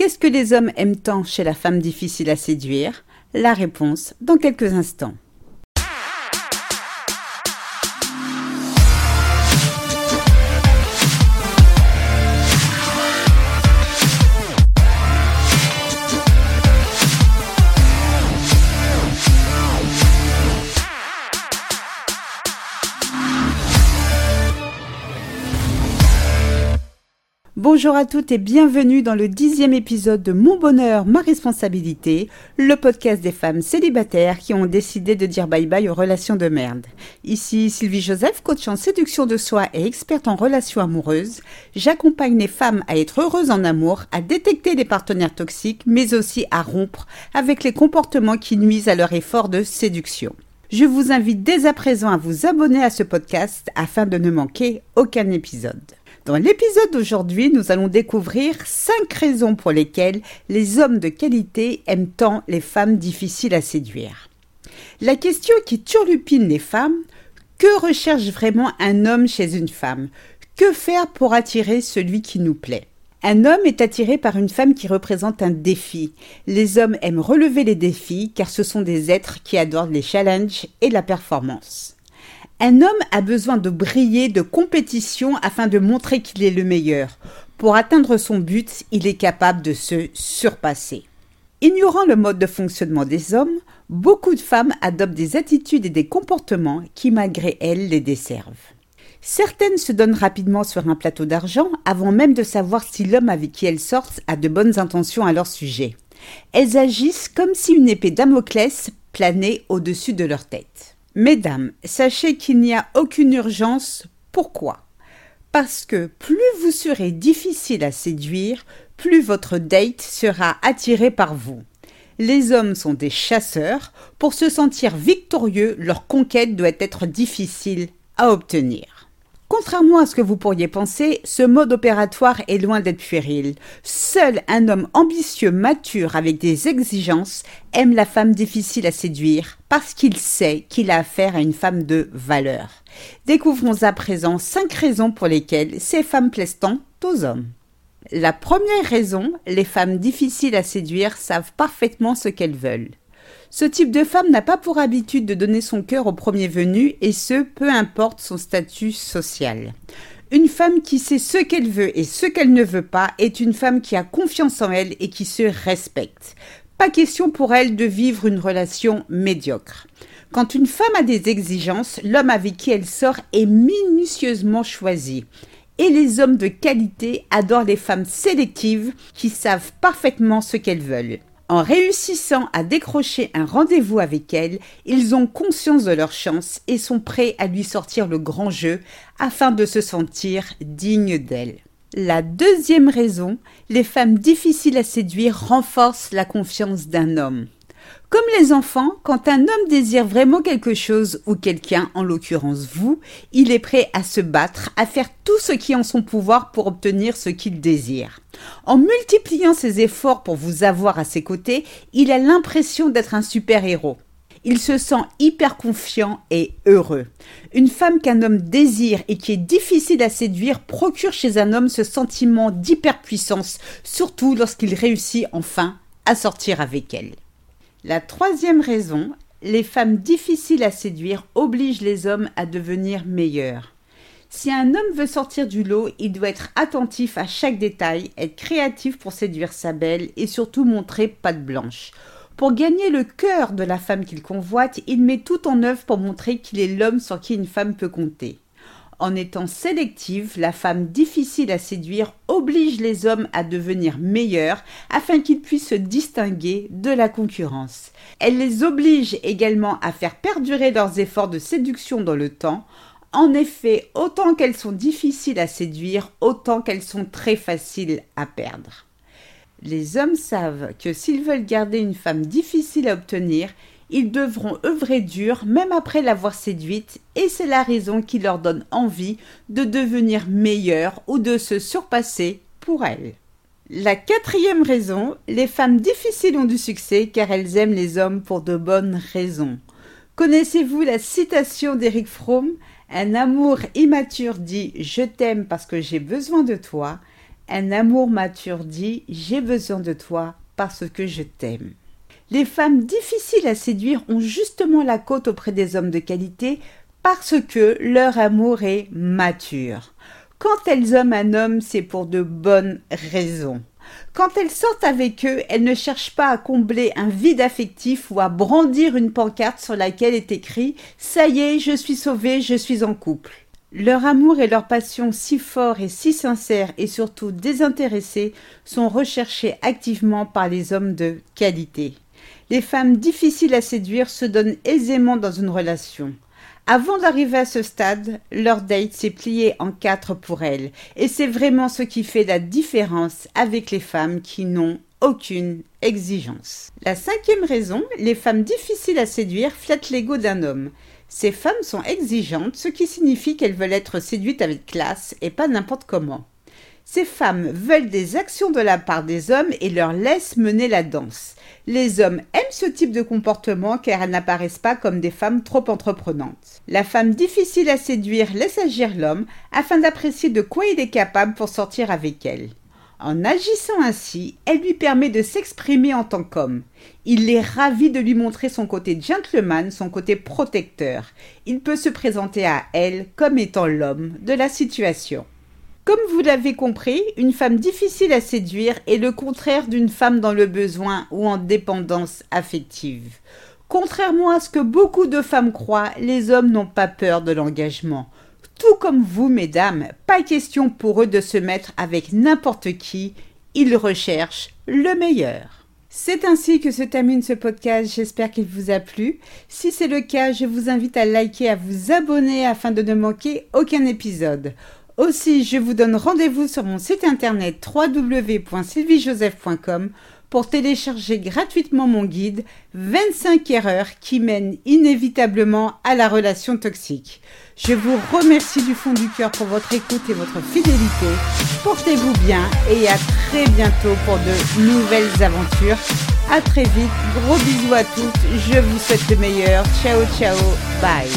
Qu'est-ce que les hommes aiment tant chez la femme difficile à séduire? La réponse dans quelques instants. Bonjour à toutes et bienvenue dans le dixième épisode de Mon bonheur, ma responsabilité, le podcast des femmes célibataires qui ont décidé de dire bye bye aux relations de merde. Ici Sylvie Joseph, coach en séduction de soi et experte en relations amoureuses. J'accompagne les femmes à être heureuses en amour, à détecter les partenaires toxiques, mais aussi à rompre avec les comportements qui nuisent à leur effort de séduction. Je vous invite dès à présent à vous abonner à ce podcast afin de ne manquer aucun épisode. Dans l'épisode d'aujourd'hui, nous allons découvrir 5 raisons pour lesquelles les hommes de qualité aiment tant les femmes difficiles à séduire. La question qui turlupine les femmes, que recherche vraiment un homme chez une femme? Que faire pour attirer celui qui nous plaît? Un homme est attiré par une femme qui représente un défi. Les hommes aiment relever les défis car ce sont des êtres qui adorent les challenges et la performance. Un homme a besoin de briller, de compétition afin de montrer qu'il est le meilleur. Pour atteindre son but, il est capable de se surpasser. Ignorant le mode de fonctionnement des hommes, beaucoup de femmes adoptent des attitudes et des comportements qui, malgré elles, les desservent. Certaines se donnent rapidement sur un plateau d'argent avant même de savoir si l'homme avec qui elles sortent a de bonnes intentions à leur sujet. Elles agissent comme si une épée Damoclès planait au-dessus de leur tête. Mesdames, sachez qu'il n'y a aucune urgence. Pourquoi? Parce que plus vous serez difficile à séduire, plus votre date sera attiré par vous. Les hommes sont des chasseurs. Pour se sentir victorieux, leur conquête doit être difficile à obtenir. Contrairement à ce que vous pourriez penser, ce mode opératoire est loin d'être puéril. Seul un homme ambitieux, mature, avec des exigences, aime la femme difficile à séduire, parce qu'il sait qu'il a affaire à une femme de valeur. Découvrons à présent cinq raisons pour lesquelles ces femmes plaisent tant aux hommes. La première raison, les femmes difficiles à séduire savent parfaitement ce qu'elles veulent. Ce type de femme n'a pas pour habitude de donner son cœur au premier venu, et ce, peu importe son statut social. Une femme qui sait ce qu'elle veut et ce qu'elle ne veut pas est une femme qui a confiance en elle et qui se respecte. Pas question pour elle de vivre une relation médiocre. Quand une femme a des exigences, l'homme avec qui elle sort est minutieusement choisi. Et les hommes de qualité adorent les femmes sélectives qui savent parfaitement ce qu'elles veulent. En réussissant à décrocher un rendez-vous avec elle, ils ont conscience de leur chance et sont prêts à lui sortir le grand jeu afin de se sentir dignes d'elle. La deuxième raison, les femmes difficiles à séduire renforcent la confiance d'un homme. Comme les enfants, quand un homme désire vraiment quelque chose ou quelqu'un, en l'occurrence vous, il est prêt à se battre, à faire tout ce qui est en son pouvoir pour obtenir ce qu'il désire. En multipliant ses efforts pour vous avoir à ses côtés, il a l'impression d'être un super-héros. Il se sent hyper confiant et heureux. Une femme qu'un homme désire et qui est difficile à séduire procure chez un homme ce sentiment d'hyperpuissance, surtout lorsqu'il réussit enfin à sortir avec elle. La troisième raison, les femmes difficiles à séduire obligent les hommes à devenir meilleurs. Si un homme veut sortir du lot, il doit être attentif à chaque détail, être créatif pour séduire sa belle et surtout montrer patte blanche. Pour gagner le cœur de la femme qu'il convoite, il met tout en œuvre pour montrer qu'il est l'homme sur qui une femme peut compter en étant sélective, la femme difficile à séduire oblige les hommes à devenir meilleurs afin qu'ils puissent se distinguer de la concurrence. Elle les oblige également à faire perdurer leurs efforts de séduction dans le temps. En effet, autant qu'elles sont difficiles à séduire, autant qu'elles sont très faciles à perdre. Les hommes savent que s'ils veulent garder une femme difficile à obtenir, ils devront œuvrer dur même après l'avoir séduite et c'est la raison qui leur donne envie de devenir meilleurs ou de se surpasser pour elle. La quatrième raison, les femmes difficiles ont du succès car elles aiment les hommes pour de bonnes raisons. Connaissez-vous la citation d'Eric Fromm? Un amour immature dit Je t'aime parce que j'ai besoin de toi. un amour mature dit J'ai besoin de toi parce que je t'aime. Les femmes difficiles à séduire ont justement la côte auprès des hommes de qualité parce que leur amour est mature. Quand elles aiment un homme, c'est pour de bonnes raisons. Quand elles sortent avec eux, elles ne cherchent pas à combler un vide affectif ou à brandir une pancarte sur laquelle est écrit Ça y est, je suis sauvée, je suis en couple. Leur amour et leur passion si forts et si sincères et surtout désintéressés sont recherchés activement par les hommes de qualité. Les femmes difficiles à séduire se donnent aisément dans une relation. Avant d'arriver à ce stade, leur date s'est plié en quatre pour elles, et c'est vraiment ce qui fait la différence avec les femmes qui n'ont aucune exigence. La cinquième raison, les femmes difficiles à séduire flattent l'ego d'un homme. Ces femmes sont exigeantes, ce qui signifie qu'elles veulent être séduites avec classe et pas n'importe comment. Ces femmes veulent des actions de la part des hommes et leur laissent mener la danse. Les hommes aiment ce type de comportement car elles n'apparaissent pas comme des femmes trop entreprenantes. La femme difficile à séduire laisse agir l'homme afin d'apprécier de quoi il est capable pour sortir avec elle. En agissant ainsi, elle lui permet de s'exprimer en tant qu'homme. Il est ravi de lui montrer son côté gentleman, son côté protecteur. Il peut se présenter à elle comme étant l'homme de la situation. Comme vous l'avez compris, une femme difficile à séduire est le contraire d'une femme dans le besoin ou en dépendance affective. Contrairement à ce que beaucoup de femmes croient, les hommes n'ont pas peur de l'engagement. Tout comme vous, mesdames, pas question pour eux de se mettre avec n'importe qui, ils recherchent le meilleur. C'est ainsi que se termine ce podcast, j'espère qu'il vous a plu. Si c'est le cas, je vous invite à liker, à vous abonner afin de ne manquer aucun épisode. Aussi, je vous donne rendez-vous sur mon site internet www.sylviejoseph.com pour télécharger gratuitement mon guide 25 erreurs qui mènent inévitablement à la relation toxique. Je vous remercie du fond du cœur pour votre écoute et votre fidélité. Portez-vous bien et à très bientôt pour de nouvelles aventures. À très vite, gros bisous à toutes, je vous souhaite le meilleur. Ciao ciao, bye.